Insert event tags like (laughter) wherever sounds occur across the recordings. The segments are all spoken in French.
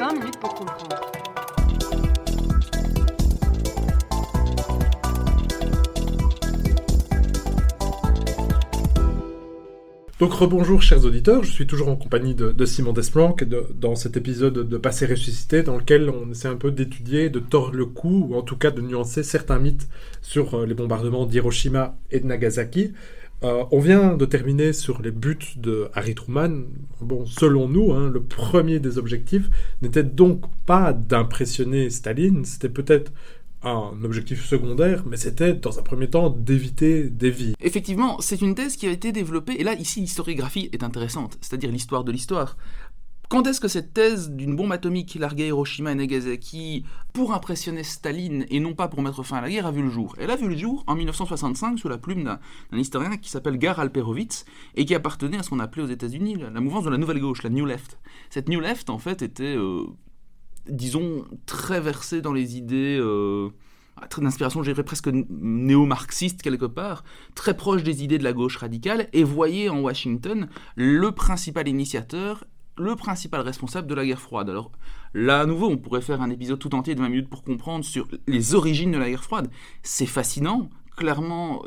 20 minutes. Donc rebonjour chers auditeurs, je suis toujours en compagnie de, Simon Desplanques dans cet épisode de Passé ressuscité dans lequel on essaie un peu d'étudier, de tordre le cou ou en tout cas de nuancer certains mythes sur euh, les bombardements d'Hiroshima et de Nagasaki. Euh, on vient de terminer sur les buts de Harry Truman. Selon nous, hein, le premier des objectifs n'était donc pas d'impressionner Staline, c'était peut-être un objectif secondaire, mais c'était dans un premier temps d'éviter des vies. Effectivement, c'est une thèse qui a été développée, et là, ici, l'historiographie est intéressante, c'est-à-dire l'histoire de l'histoire. Quand est-ce que cette thèse d'une bombe atomique larguée à Hiroshima et Nagasaki pour impressionner Staline et non pas pour mettre fin à la guerre a vu le jour? Elle a vu le jour en 1965 sous la plume d'un historien qui s'appelle Gar Alperovitz et qui appartenait à ce qu'on appelait aux États-Unis la, mouvance de la nouvelle gauche, la New Left. Cette New Left, en fait, était, euh, disons, très versée dans les idées. Euh, d'inspiration, je dirais presque néo-marxiste quelque part, très proche des idées de la gauche radicale, et voyait en Washington le principal initiateur le principal responsable de la guerre froide. Alors là, à nouveau, on pourrait faire un épisode tout entier de 20 minutes pour comprendre sur les origines de la guerre froide. C'est fascinant. Clairement.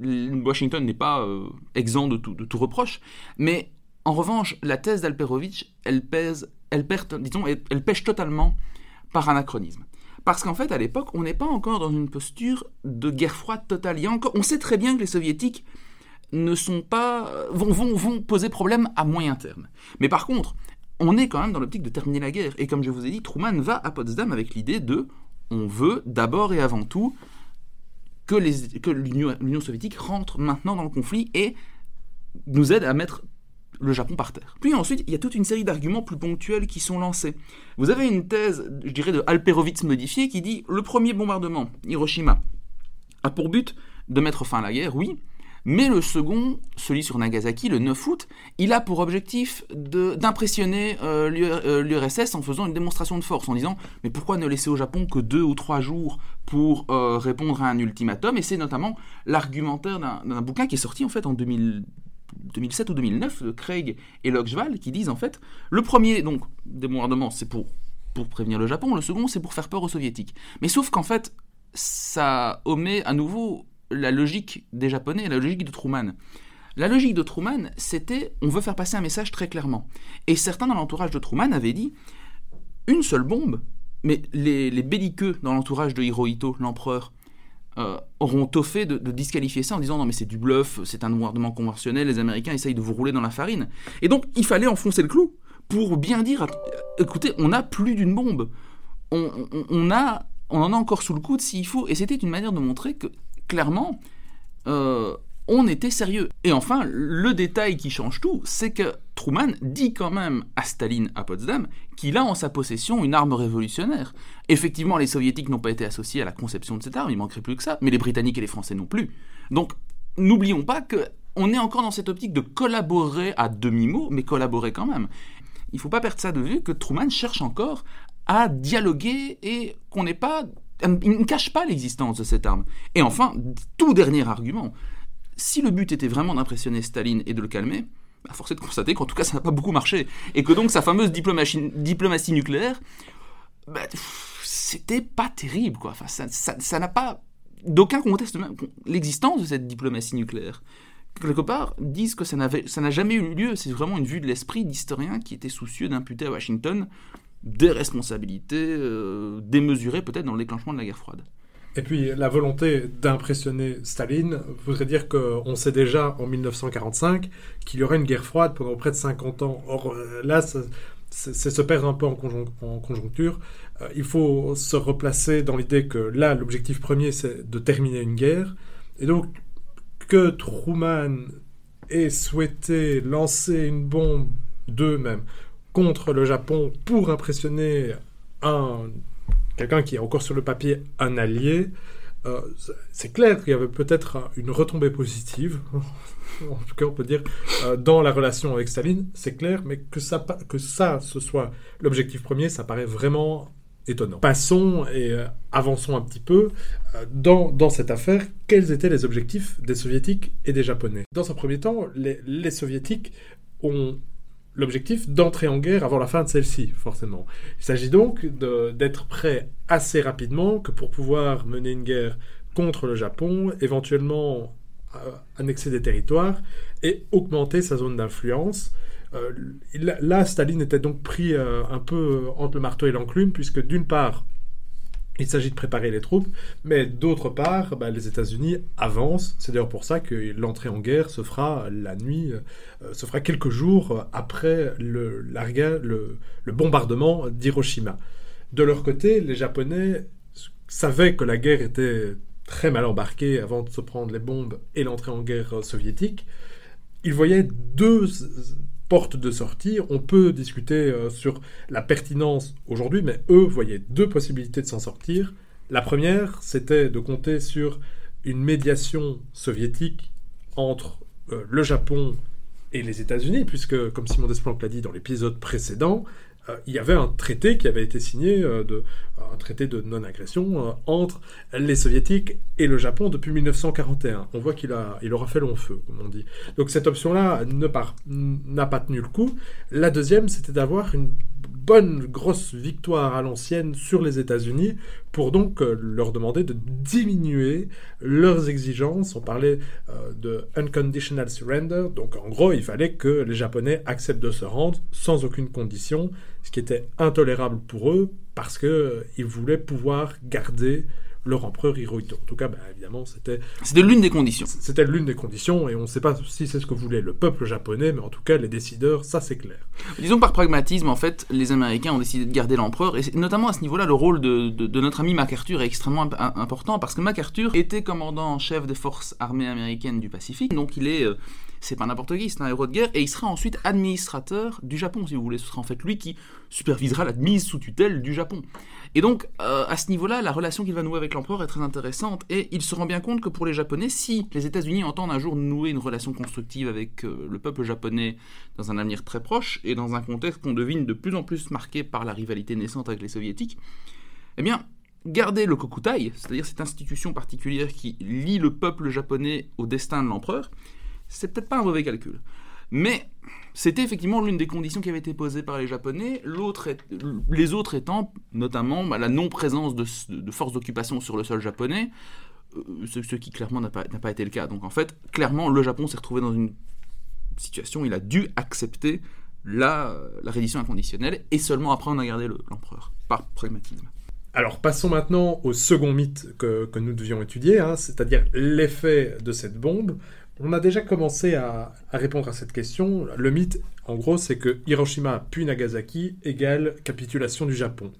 Washington n'est pas euh, exempt de tout, reproche. Mais en revanche, la thèse d'Alperovitch, elle pèse, elle disons, elle, totalement par anachronisme. Parce qu'en fait, à l'époque, on n'est pas encore dans une posture de guerre froide totale. On sait très bien que les soviétiques ne sont pas vont, vont, vont poser problème à moyen terme. Mais par contre, on est quand même dans l'optique de terminer la guerre. Et comme je vous ai dit, Truman va à Potsdam avec l'idée de on veut d'abord et avant tout que, les, que l'Union soviétique rentre maintenant dans le conflit et nous aide à mettre le Japon par terre. Puis ensuite, il y a toute une série d'arguments plus ponctuels qui sont lancés. Vous avez une thèse, je dirais, de Alperovitz modifiée qui dit le premier bombardement, Hiroshima, a pour but de mettre fin à la guerre, oui, mais le second, celui sur Nagasaki, le 9 août, il a pour objectif d'impressionner euh, l'URSS en faisant une démonstration de force, en disant mais pourquoi ne laisser au Japon que deux ou trois jours pour euh, répondre à un ultimatum? Et c'est notamment l'argumentaire d'un bouquin qui est sorti en fait en 2007 ou 2009 de Craig et Lochval qui disent en fait le premier donc débombardement c'est pour pour prévenir le Japon, le second c'est pour faire peur aux soviétiques. Mais sauf qu'en fait ça omet à nouveau la logique des Japonais, la logique de Truman. La logique de Truman, c'était on veut faire passer un message très clairement. Et certains dans l'entourage de Truman avaient dit une seule bombe, mais les, belliqueux dans l'entourage de Hirohito, l'empereur, euh, auront tôt fait de, disqualifier ça en disant non mais c'est du bluff, c'est un bombardement conventionnel, les Américains essayent de vous rouler dans la farine. Et donc il fallait enfoncer le clou pour bien dire écoutez, on a plus d'une bombe. On, a, on en a encore sous le coude s'il faut. Et c'était une manière de montrer que clairement, euh, on était sérieux. Et enfin, le détail qui change tout, c'est que Truman dit quand même à Staline à Potsdam qu'il a en sa possession une arme révolutionnaire. Effectivement, les soviétiques n'ont pas été associés à la conception de cette arme, il manquerait plus que ça, mais les britanniques et les français non plus. Donc, n'oublions pas que on est encore dans cette optique de collaborer à demi-mot, mais collaborer quand même. Il ne faut pas perdre ça de vue que Truman cherche encore à dialoguer et qu'on n'est pas il ne cache pas l'existence de cette arme. Et enfin, tout dernier argument, si le but était vraiment d'impressionner Staline et de le calmer, bah force est de constater qu'en tout cas ça n'a pas beaucoup marché. Et que donc sa fameuse diplomatie, nucléaire, bah, c'était pas terrible quoi. Enfin, ça n'a pas. D'aucuns contestent l'existence de cette diplomatie nucléaire. Quelque part, disent que ça n'a jamais eu lieu. C'est vraiment une vue de l'esprit d'historiens qui étaient soucieux d'imputer à Washington des responsabilités euh, démesurées peut-être dans le déclenchement de la guerre froide. Et puis la volonté d'impressionner Staline voudrait dire qu'on sait déjà en 1945 qu'il y aurait une guerre froide pendant près de 50 ans. Or euh, là, c'est se perdre un peu en, conjoncture. Euh, il faut se replacer dans l'idée que là, l'objectif premier, c'est de terminer une guerre. Et donc, que Truman ait souhaité lancer une bombe d'eux-mêmes contre le Japon pour impressionner un quelqu'un qui est encore sur le papier un allié, euh, c'est clair qu'il y avait peut-être une retombée positive, (laughs) en tout cas on peut dire, euh, dans la relation avec Staline, c'est clair, mais que ça, que ça, ce soit l'objectif premier, ça paraît vraiment étonnant. Passons et euh, avançons un petit peu dans, dans, cette affaire. Quels étaient les objectifs des soviétiques et des japonais? Dans un premier temps, les, les soviétiques ont l'objectif d'entrer en guerre avant la fin de celle-ci, forcément. Il s'agit donc d'être prêt assez rapidement que pour pouvoir mener une guerre contre le Japon, éventuellement euh, annexer des territoires et augmenter sa zone d'influence. Euh, là, Staline était donc pris euh, un peu entre le marteau et l'enclume, puisque d'une part, il s'agit de préparer les troupes, mais d'autre part, bah, les États-Unis avancent. C'est d'ailleurs pour ça que l'entrée en guerre se fera la nuit, se fera quelques jours après le, le, bombardement d'Hiroshima. De leur côté, les Japonais savaient que la guerre était très mal embarqué avant de se prendre les bombes et l'entrée en guerre soviétique, il voyait deux portes de sortie. On peut discuter euh, sur la pertinence aujourd'hui, mais eux voyaient deux possibilités de s'en sortir. La première, c'était de compter sur une médiation soviétique entre euh, le Japon et les États-Unis, puisque, comme Simon Desplanques l'a dit dans l'épisode précédent, il y avait un traité qui avait été signé, euh, de, un traité de non-agression euh, entre les soviétiques et le Japon depuis 1941. On voit qu'il a, il aura fait long feu, comme on dit. Donc cette option-là n'a pas tenu le coup. La deuxième, c'était d'avoir une bonne grosse victoire à l'ancienne sur les États-Unis pour donc leur demander de diminuer leurs exigences. On parlait de unconditional surrender, donc en gros il fallait que les Japonais acceptent de se rendre sans aucune condition ce qui était intolérable pour eux parce qu'ils euh, voulaient pouvoir garder leur empereur Hirohito. En tout cas, bah, évidemment, c'était... C'était l'une des conditions. C'était l'une des conditions, et on ne sait pas si c'est ce que voulait le peuple japonais, mais en tout cas, les décideurs, ça c'est clair. Disons par pragmatisme, en fait, les Américains ont décidé de garder l'empereur, et notamment à ce niveau-là, le rôle de, de, notre ami MacArthur est extrêmement important, parce que MacArthur était commandant en chef des forces armées américaines du Pacifique, donc il est... Euh, c'est pas n'importe qui, c'est un héros de guerre, et il sera ensuite administrateur du Japon, si vous voulez. Ce sera en fait lui qui supervisera la mise sous tutelle du Japon. Et donc, euh, à ce niveau-là, la relation qu'il va nouer avec l'empereur est très intéressante, et il se rend bien compte que pour les Japonais, si les États-Unis entendent un jour nouer une relation constructive avec euh, le peuple japonais dans un avenir très proche, et dans un contexte qu'on devine de plus en plus marqué par la rivalité naissante avec les soviétiques, eh bien, garder le kokutai, c'est-à-dire cette institution particulière qui lie le peuple japonais au destin de l'empereur, c'est peut-être pas un mauvais calcul. Mais c'était effectivement l'une des conditions qui avait été posées par les Japonais, les autres étant notamment bah, la non-présence de, forces d'occupation sur le sol japonais, euh, ce, qui clairement n'a pas, été le cas. Donc en fait, clairement, le Japon s'est retrouvé dans une situation où il a dû accepter la, la reddition inconditionnelle, et seulement après on a gardé l'empereur, par pragmatisme. Alors passons maintenant au second mythe que, nous devions étudier, hein, c'est-à-dire l'effet de cette bombe on a déjà commencé à, répondre à cette question. Le mythe, en gros, c'est que Hiroshima puis Nagasaki égale capitulation du Japon.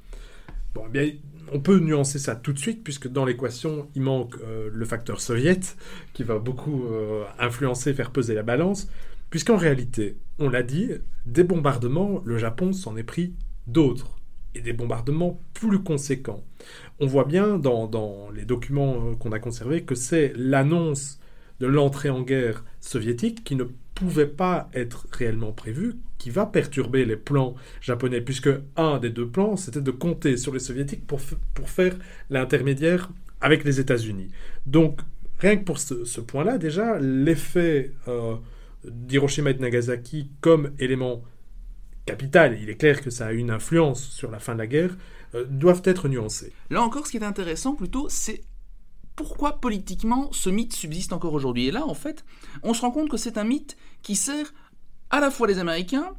Bon, eh bien, on peut nuancer ça tout de suite, puisque dans l'équation, il manque euh, le facteur soviète, qui va beaucoup euh, influencer, faire peser la balance, puisqu'en réalité, on l'a dit, des bombardements, le Japon s'en est pris d'autres, et des bombardements plus conséquents. On voit bien dans, les documents euh, qu'on a conservés que c'est l'annonce de l'entrée en guerre soviétique qui ne pouvait pas être réellement prévu, qui va perturber les plans japonais, puisque un des deux plans, c'était de compter sur les soviétiques pour, pour faire l'intermédiaire avec les États-Unis. Donc, rien que pour ce, point-là, déjà, l'effet euh, d'Hiroshima et de Nagasaki comme élément capital, il est clair que ça a une influence sur la fin de la guerre, euh, doivent être nuancés. Là encore, ce qui est intéressant plutôt, c'est pourquoi politiquement ce mythe subsiste encore aujourd'hui. Et là, en fait, on se rend compte que c'est un mythe qui sert à la fois les Américains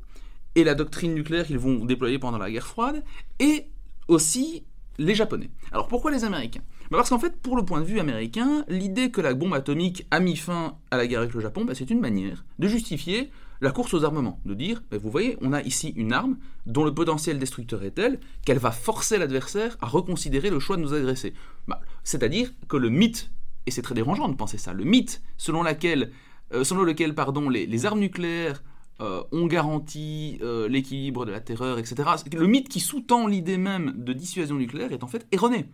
et la doctrine nucléaire qu'ils vont déployer pendant la guerre froide, et aussi les Japonais. Alors pourquoi les Américains? Bah, Parce qu'en fait, pour le point de vue américain, l'idée que la bombe atomique a mis fin à la guerre avec le Japon, bah, c'est une manière de justifier la course aux armements, de dire, ben, vous voyez, on a ici une arme dont le potentiel destructeur est tel qu'elle va forcer l'adversaire à reconsidérer le choix de nous agresser. C'est-à-dire que le mythe, et c'est très dérangeant de penser ça, le mythe selon, euh, lequel les, armes nucléaires euh, ont garanti euh, l'équilibre de la terreur, etc., le mythe qui sous-tend l'idée même de dissuasion nucléaire est en fait erroné.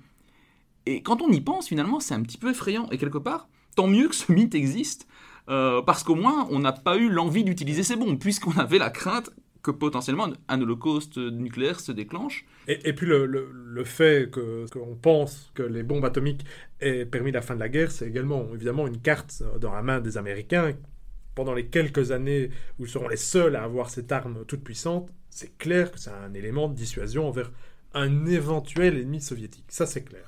Et quand on y pense, finalement, c'est un petit peu effrayant. Et quelque part, tant mieux que ce mythe existe, parce qu'au moins, on n'a pas eu l'envie d'utiliser ces bombes, puisqu'on avait la crainte que potentiellement un holocauste nucléaire se déclenche. Et, puis le, le, fait qu'on pense que les bombes atomiques aient permis la fin de la guerre, c'est également évidemment une carte dans la main des Américains pendant les quelques années où ils seront les seuls à avoir cette arme toute puissante, c'est clair que c'est un élément de dissuasion envers un éventuel ennemi soviétique. Ça, c'est clair.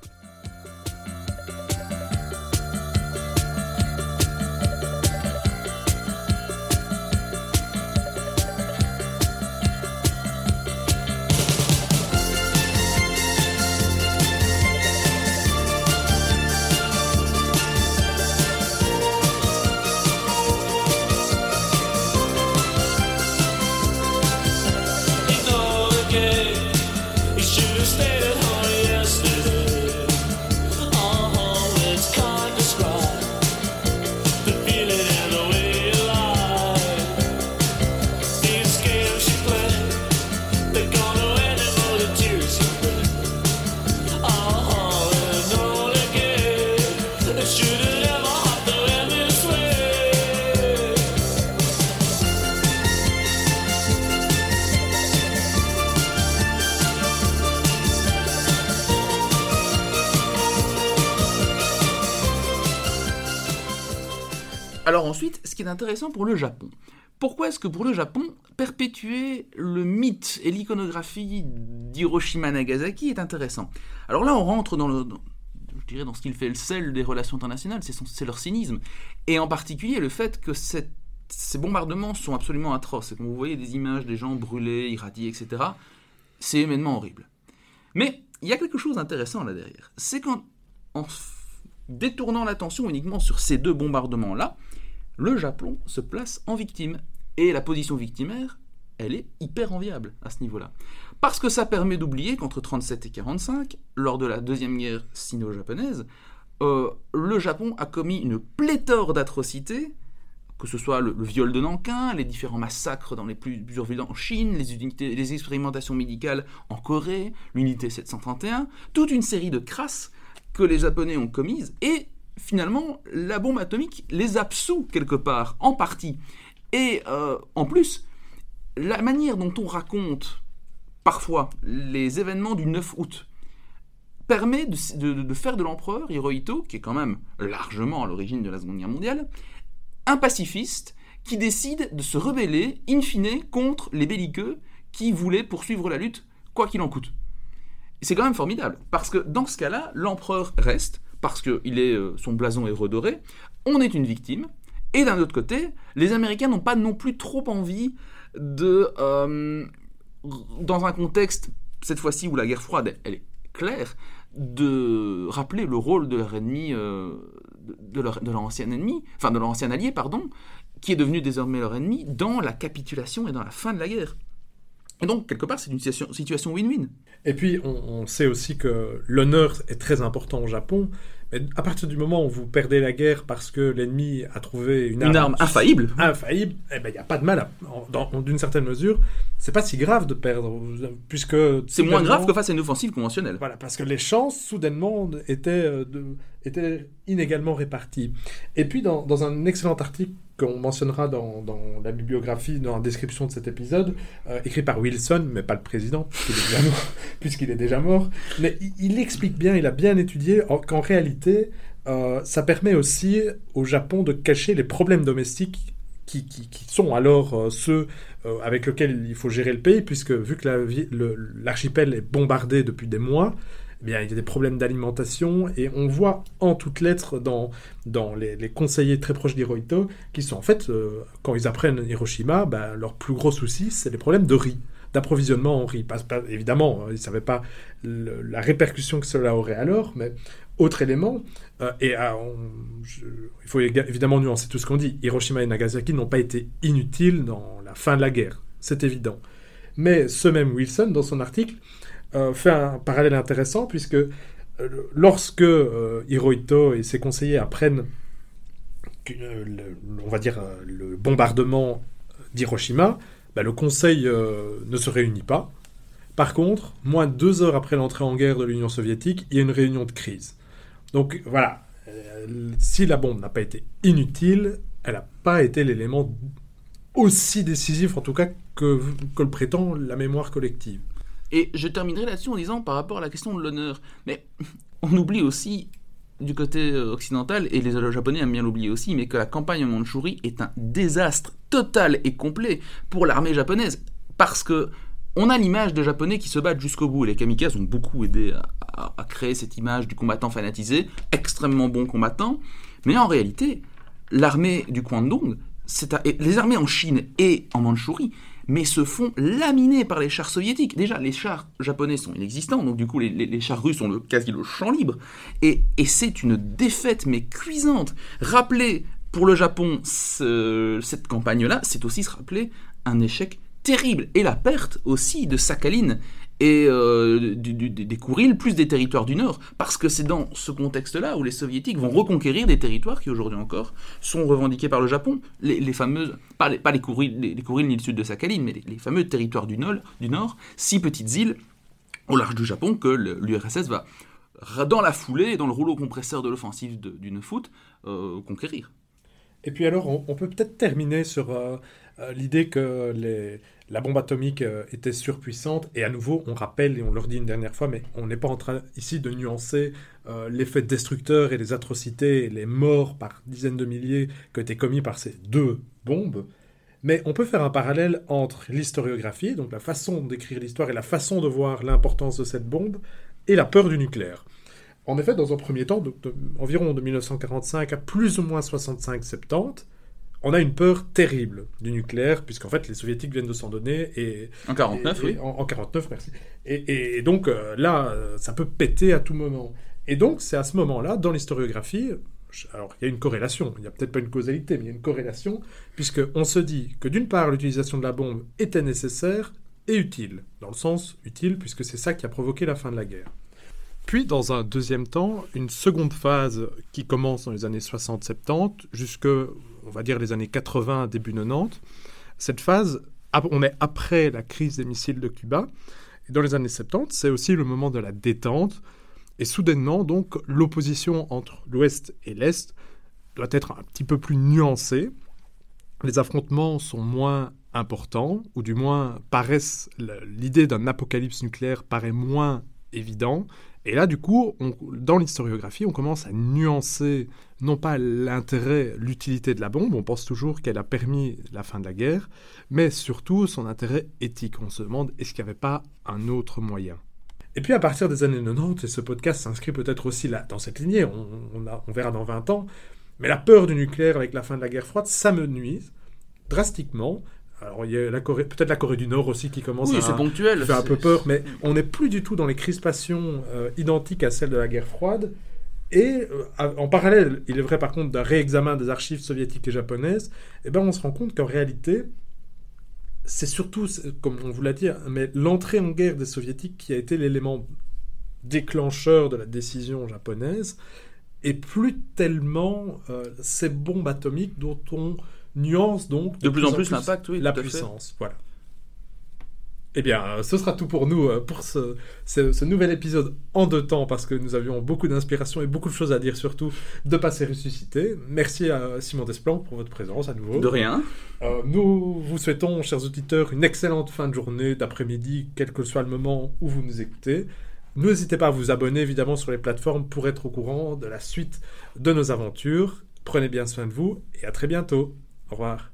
Ce qui est intéressant pour le Japon. Pourquoi est-ce que pour le Japon, perpétuer le mythe et l'iconographie d'Hiroshima-Nagasaki est intéressant? Alors là, on rentre dans je dirais dans ce qu'il fait le sel des relations internationales, c'est leur cynisme. Et en particulier le fait que ces bombardements sont absolument atroces. Et quand vous voyez des images des gens brûlés, irradiés, etc., c'est éminemment horrible. Mais il y a quelque chose d'intéressant là derrière. C'est qu'en détournant l'attention uniquement sur ces deux bombardements-là, le Japon se place en victime. Et la position victimaire, elle est hyper enviable à ce niveau-là. Parce que ça permet d'oublier qu'entre 37 et 45, lors de la deuxième guerre sino-japonaise, euh, le Japon a commis une pléthore d'atrocités, que ce soit le, viol de Nankin, les différents massacres dans les plusieurs villes en Chine, les, unités, les expérimentations médicales en Corée, l'unité 731, toute une série de crasses que les Japonais ont commises, et finalement, la bombe atomique les absout quelque part, en partie. Et euh, en plus, la manière dont on raconte parfois les événements du 9 août permet de, faire de l'empereur Hirohito, qui est quand même largement à l'origine de la Seconde Guerre mondiale, un pacifiste qui décide de se rebeller, in fine, contre les belliqueux qui voulaient poursuivre la lutte, quoi qu'il en coûte. C'est quand même formidable, parce que dans ce cas-là, l'empereur reste, parce que il est, euh, son blason est redoré, on est une victime, et d'un autre côté, les Américains n'ont pas non plus trop envie de, euh, dans un contexte, cette fois-ci où la guerre froide, est claire, de rappeler le rôle de leur ennemi, euh, de, leur, de l'ancien ennemi, enfin de leur ancien allié, pardon, qui est devenu désormais leur ennemi, dans la capitulation et dans la fin de la guerre. Donc, quelque part, c'est une situation win-win. Et puis, on, sait aussi que l'honneur est très important au Japon. Mais à partir du moment où vous perdez la guerre parce que l'ennemi a trouvé une, une arme, infaillible, infaillible, eh ben il n'y a pas de mal. D'une certaine mesure, c'est pas si grave de perdre, puisque c'est moins grave que face à une offensive conventionnelle. Voilà, parce que les chances soudainement étaient, euh, de, étaient inégalement réparties. Et puis, dans, dans un excellent article qu'on mentionnera dans, la bibliographie, dans la description de cet épisode, euh, écrit par Wilson, mais pas le président, puisqu'il est, déjà mort. (laughs) Mais il, explique bien, il a bien étudié qu'en réalité, euh, ça permet aussi au Japon de cacher les problèmes domestiques qui, sont alors euh, ceux avec lesquels il faut gérer le pays, puisque vu que l'archipel est bombardé depuis des mois, eh bien, il y a des problèmes d'alimentation et on voit en toutes lettres dans, dans les, conseillers très proches d'Hirohito qui sont en fait, euh, quand ils apprennent Hiroshima, ben, leur plus gros souci, c'est les problèmes de riz d'approvisionnement en riz. Évidemment, ils ne savaient pas la répercussion que cela aurait alors, mais autre élément, euh, et ah, il faut évidemment nuancer tout ce qu'on dit, Hiroshima et Nagasaki n'ont pas été inutiles dans la fin de la guerre, c'est évident. Mais ce même Wilson, dans son article, euh, fait un parallèle intéressant puisque euh, lorsque euh, Hirohito et ses conseillers apprennent on va dire le bombardement d'Hiroshima, bah, le Conseil ne se réunit pas. Par contre, moins de deux heures après l'entrée en guerre de l'Union soviétique, il y a une réunion de crise. Donc voilà, si la bombe n'a pas été inutile, elle n'a pas été l'élément aussi décisif, en tout cas, que, que le prétend la mémoire collective. Et je terminerai là-dessus en disant par rapport à la question de l'honneur, mais (laughs) on oublie aussi du côté occidental, et les Japonais aiment bien l'oublier aussi, mais que la campagne en Mandchourie est un désastre total et complet pour l'armée japonaise. Parce que on a l'image des Japonais qui se battent jusqu'au bout. Les kamikazes ont beaucoup aidé à, créer cette image du combattant fanatisé, extrêmement bon combattant. Mais en réalité, l'armée du Kwandong, les armées en Chine et en Mandchourie, mais se font laminer par les chars soviétiques. Déjà, les chars japonais sont inexistants, donc du coup, les, chars russes ont le, quasi le champ libre. Et, c'est une défaite, mais cuisante. Rappeler pour le Japon cette campagne-là, c'est aussi se rappeler un échec terrible. Et la perte aussi de Sakhalin et euh, des Kourils, plus des territoires du Nord. Parce que c'est dans ce contexte-là où les Soviétiques vont reconquérir des territoires qui aujourd'hui encore sont revendiqués par le Japon. Les, fameuses, pas les, pas les, Kourils, les, ni le sud de Sakhalin, mais les, fameux territoires du nord, du nord, six petites îles au large du Japon que l'URSS va, dans la foulée, dans le rouleau compresseur de l'offensive d'une foot, euh, conquérir. Et puis alors, on, peut peut-être terminer sur euh, l'idée que la bombe atomique euh, était surpuissante, et à nouveau, on rappelle et on leur dit une dernière fois, mais on n'est pas en train ici de nuancer euh, l'effet destructeur et les atrocités les morts par dizaines de milliers qui ont été commis par ces deux bombes, mais on peut faire un parallèle entre l'historiographie, donc la façon d'écrire l'histoire et la façon de voir l'importance de cette bombe, et la peur du nucléaire. En effet, dans un premier temps, environ de 1945 à plus ou moins 65-70, on a une peur terrible du nucléaire, puisqu'en fait, les soviétiques viennent de s'en donner. Et, en 49, oui. En, 49, merci. Et, donc, euh, là, euh, ça peut péter à tout moment. Et donc, c'est à ce moment-là, dans l'historiographie, alors il y a une corrélation, il n'y a peut-être pas une causalité, mais il y a une corrélation, puisqu'on se dit que d'une part, l'utilisation de la bombe était nécessaire et utile. Dans le sens utile, puisque c'est ça qui a provoqué la fin de la guerre. Puis, dans un deuxième temps, une seconde phase qui commence dans les années 60-70 jusque on va dire les années 80, début 90. Cette phase, on est après la crise des missiles de Cuba. Dans les années 70, c'est aussi le moment de la détente. Et soudainement, donc, l'opposition entre l'Ouest et l'Est doit être un petit peu plus nuancée. Les affrontements sont moins importants, ou du moins paraissent l'idée d'un apocalypse nucléaire paraît moins évident. Et là, du coup, dans l'historiographie, on commence à nuancer non pas l'intérêt, l'utilité de la bombe, on pense toujours qu'elle a permis la fin de la guerre, mais surtout son intérêt éthique. On se demande est-ce qu'il n'y avait pas un autre moyen? Et puis à partir des années 90, et ce podcast s'inscrit peut-être aussi là, dans cette lignée, on, on, verra dans 20 ans, mais la peur du nucléaire avec la fin de la guerre froide, ça me nuise drastiquement. Alors, il y a peut-être la Corée du Nord aussi qui commence oui, à ponctuel, faire un peu peur, mais on n'est plus du tout dans les crispations euh, identiques à celles de la guerre froide. Et euh, en parallèle, il est vrai par contre d'un réexamen des archives soviétiques et japonaises, eh ben, on se rend compte qu'en réalité, c'est surtout, comme on vous l'a dit, mais l'entrée en guerre des soviétiques qui a été l'élément déclencheur de la décision japonaise, et plus tellement euh, ces bombes atomiques dont on nuance donc de, plus, en plus l'impact, oui, la puissance. Voilà. Eh bien, ce sera tout pour nous euh, pour ce, ce, nouvel épisode en deux temps parce que nous avions beaucoup d'inspiration et beaucoup de choses à dire surtout de passer ressuscité. Merci à Simon Desplanques pour votre présence à nouveau. De rien. Euh, nous vous souhaitons, chers auditeurs, une excellente fin de journée, d'après-midi, quel que soit le moment où vous nous écoutez. N'hésitez pas à vous abonner évidemment sur les plateformes pour être au courant de la suite de nos aventures. Prenez bien soin de vous et à très bientôt. Au revoir.